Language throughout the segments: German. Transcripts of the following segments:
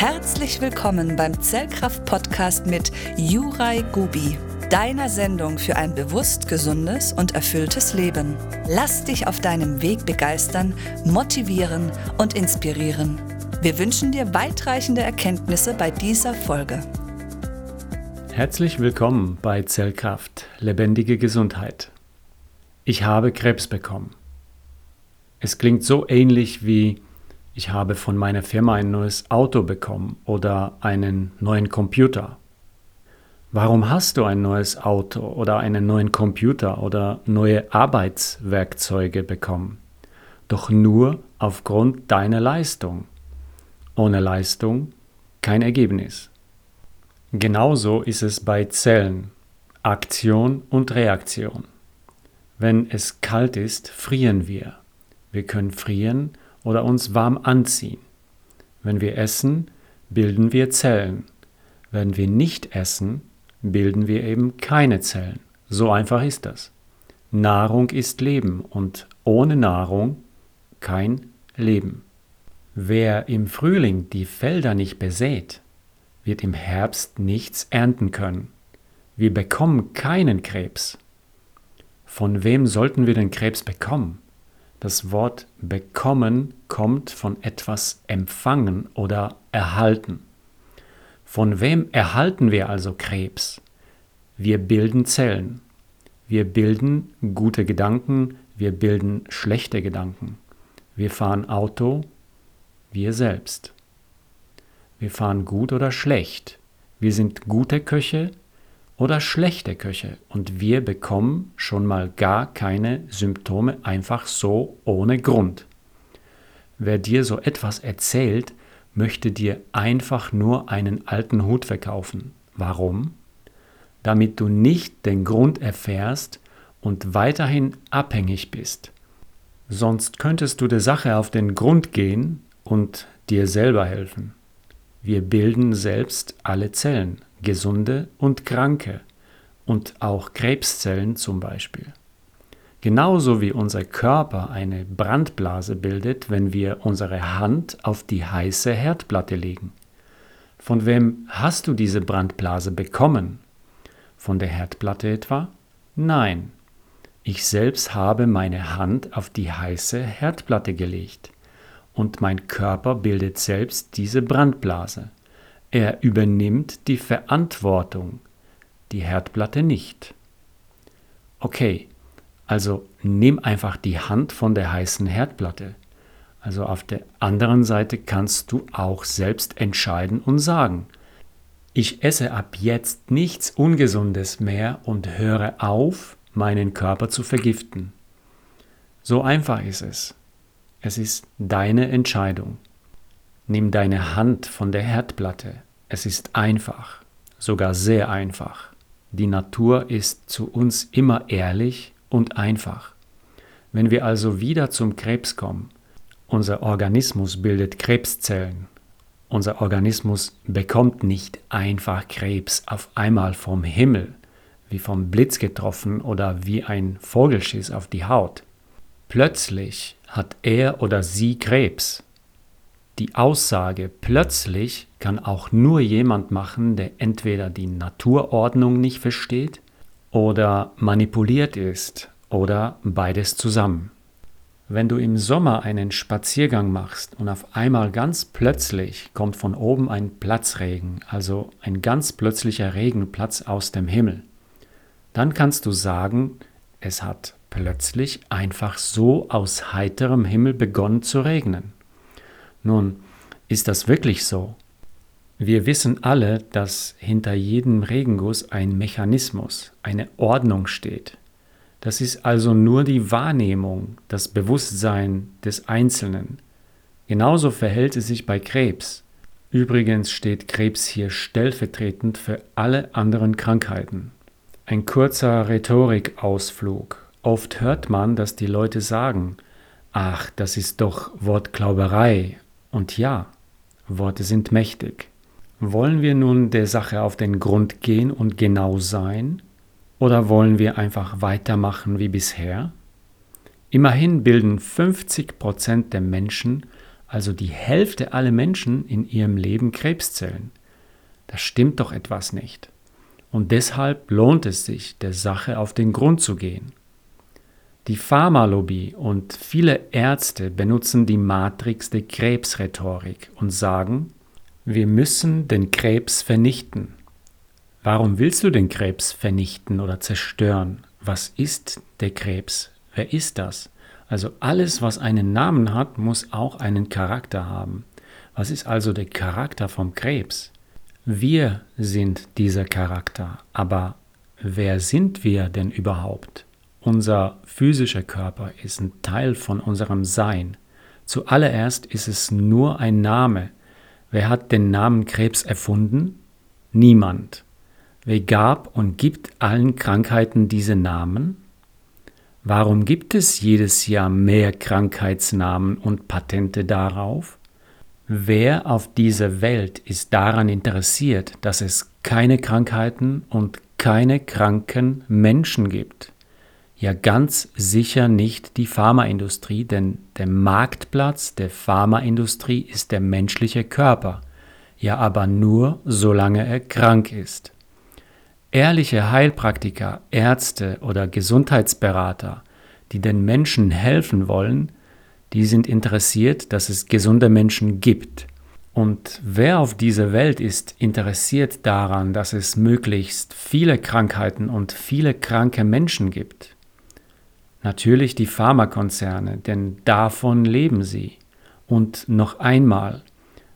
Herzlich willkommen beim Zellkraft-Podcast mit Juraj Gubi, deiner Sendung für ein bewusst gesundes und erfülltes Leben. Lass dich auf deinem Weg begeistern, motivieren und inspirieren. Wir wünschen dir weitreichende Erkenntnisse bei dieser Folge. Herzlich willkommen bei Zellkraft, lebendige Gesundheit. Ich habe Krebs bekommen. Es klingt so ähnlich wie ich habe von meiner Firma ein neues Auto bekommen oder einen neuen Computer. Warum hast du ein neues Auto oder einen neuen Computer oder neue Arbeitswerkzeuge bekommen? Doch nur aufgrund deiner Leistung. Ohne Leistung kein Ergebnis. Genauso ist es bei Zellen, Aktion und Reaktion. Wenn es kalt ist, frieren wir. Wir können frieren oder uns warm anziehen. Wenn wir essen, bilden wir Zellen. Wenn wir nicht essen, bilden wir eben keine Zellen. So einfach ist das. Nahrung ist Leben und ohne Nahrung kein Leben. Wer im Frühling die Felder nicht besät, wird im Herbst nichts ernten können. Wir bekommen keinen Krebs. Von wem sollten wir den Krebs bekommen? Das Wort bekommen kommt von etwas empfangen oder erhalten. Von wem erhalten wir also Krebs? Wir bilden Zellen. Wir bilden gute Gedanken, wir bilden schlechte Gedanken. Wir fahren Auto, wir selbst. Wir fahren gut oder schlecht. Wir sind gute Köche, oder schlechte Köche und wir bekommen schon mal gar keine Symptome einfach so ohne Grund. Wer dir so etwas erzählt, möchte dir einfach nur einen alten Hut verkaufen. Warum? Damit du nicht den Grund erfährst und weiterhin abhängig bist. Sonst könntest du der Sache auf den Grund gehen und dir selber helfen. Wir bilden selbst alle Zellen, gesunde und kranke und auch Krebszellen zum Beispiel. Genauso wie unser Körper eine Brandblase bildet, wenn wir unsere Hand auf die heiße Herdplatte legen. Von wem hast du diese Brandblase bekommen? Von der Herdplatte etwa? Nein. Ich selbst habe meine Hand auf die heiße Herdplatte gelegt und mein Körper bildet selbst diese Brandblase. Er übernimmt die Verantwortung, die Herdplatte nicht. Okay, also nimm einfach die Hand von der heißen Herdplatte. Also auf der anderen Seite kannst du auch selbst entscheiden und sagen, ich esse ab jetzt nichts Ungesundes mehr und höre auf, meinen Körper zu vergiften. So einfach ist es. Es ist deine Entscheidung. Nimm deine Hand von der Herdplatte. Es ist einfach, sogar sehr einfach. Die Natur ist zu uns immer ehrlich und einfach. Wenn wir also wieder zum Krebs kommen, unser Organismus bildet Krebszellen. Unser Organismus bekommt nicht einfach Krebs auf einmal vom Himmel, wie vom Blitz getroffen oder wie ein Vogelschiss auf die Haut. Plötzlich hat er oder sie Krebs. Die Aussage plötzlich kann auch nur jemand machen, der entweder die Naturordnung nicht versteht oder manipuliert ist oder beides zusammen. Wenn du im Sommer einen Spaziergang machst und auf einmal ganz plötzlich kommt von oben ein Platzregen, also ein ganz plötzlicher Regenplatz aus dem Himmel, dann kannst du sagen, es hat plötzlich einfach so aus heiterem Himmel begonnen zu regnen. Nun, ist das wirklich so? Wir wissen alle, dass hinter jedem Regenguss ein Mechanismus, eine Ordnung steht. Das ist also nur die Wahrnehmung, das Bewusstsein des Einzelnen. Genauso verhält es sich bei Krebs. Übrigens steht Krebs hier stellvertretend für alle anderen Krankheiten. Ein kurzer Rhetorikausflug. Oft hört man, dass die Leute sagen, ach, das ist doch Wortglauberei und ja, Worte sind mächtig. Wollen wir nun der Sache auf den Grund gehen und genau sein? Oder wollen wir einfach weitermachen wie bisher? Immerhin bilden 50 Prozent der Menschen also die Hälfte aller Menschen in ihrem Leben Krebszellen. Da stimmt doch etwas nicht. Und deshalb lohnt es sich, der Sache auf den Grund zu gehen. Die Pharmalobby und viele Ärzte benutzen die Matrix der Krebsrhetorik und sagen, wir müssen den Krebs vernichten. Warum willst du den Krebs vernichten oder zerstören? Was ist der Krebs? Wer ist das? Also alles, was einen Namen hat, muss auch einen Charakter haben. Was ist also der Charakter vom Krebs? Wir sind dieser Charakter, aber wer sind wir denn überhaupt? Unser physischer Körper ist ein Teil von unserem Sein. Zuallererst ist es nur ein Name. Wer hat den Namen Krebs erfunden? Niemand. Wer gab und gibt allen Krankheiten diese Namen? Warum gibt es jedes Jahr mehr Krankheitsnamen und Patente darauf? Wer auf dieser Welt ist daran interessiert, dass es keine Krankheiten und keine kranken Menschen gibt? Ja, ganz sicher nicht die Pharmaindustrie, denn der Marktplatz der Pharmaindustrie ist der menschliche Körper. Ja, aber nur solange er krank ist. Ehrliche Heilpraktiker, Ärzte oder Gesundheitsberater, die den Menschen helfen wollen, die sind interessiert, dass es gesunde Menschen gibt. Und wer auf dieser Welt ist interessiert daran, dass es möglichst viele Krankheiten und viele kranke Menschen gibt? Natürlich die Pharmakonzerne, denn davon leben sie. Und noch einmal,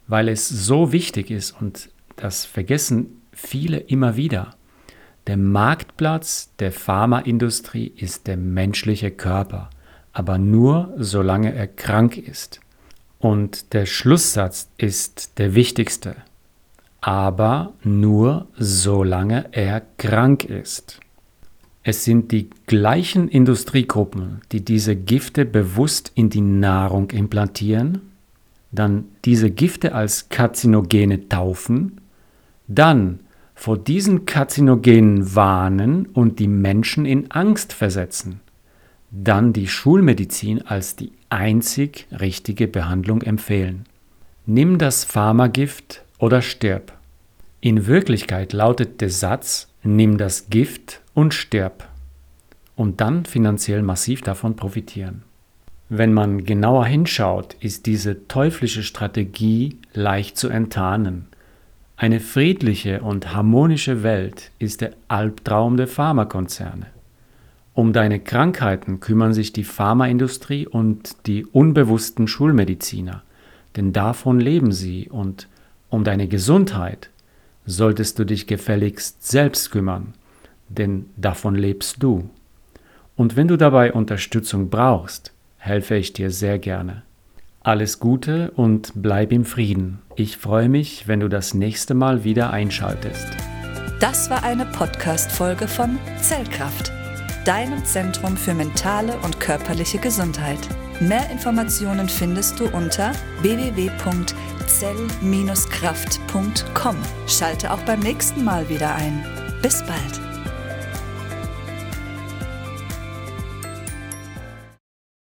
weil es so wichtig ist und das vergessen viele immer wieder. Der Marktplatz der Pharmaindustrie ist der menschliche Körper aber nur solange er krank ist. Und der Schlusssatz ist der wichtigste, aber nur solange er krank ist. Es sind die gleichen Industriegruppen, die diese Gifte bewusst in die Nahrung implantieren, dann diese Gifte als Karzinogene taufen, dann vor diesen Karzinogenen warnen und die Menschen in Angst versetzen dann die Schulmedizin als die einzig richtige Behandlung empfehlen. Nimm das Pharmagift oder stirb. In Wirklichkeit lautet der Satz, nimm das Gift und stirb. Und dann finanziell massiv davon profitieren. Wenn man genauer hinschaut, ist diese teuflische Strategie leicht zu enttarnen. Eine friedliche und harmonische Welt ist der Albtraum der Pharmakonzerne. Um deine Krankheiten kümmern sich die Pharmaindustrie und die unbewussten Schulmediziner, denn davon leben sie und um deine Gesundheit solltest du dich gefälligst selbst kümmern, denn davon lebst du. Und wenn du dabei Unterstützung brauchst, helfe ich dir sehr gerne. Alles Gute und bleib im Frieden. Ich freue mich, wenn du das nächste Mal wieder einschaltest. Das war eine Podcast-Folge von Zellkraft deinem Zentrum für mentale und körperliche Gesundheit. Mehr Informationen findest du unter www.zell-kraft.com. Schalte auch beim nächsten Mal wieder ein. Bis bald.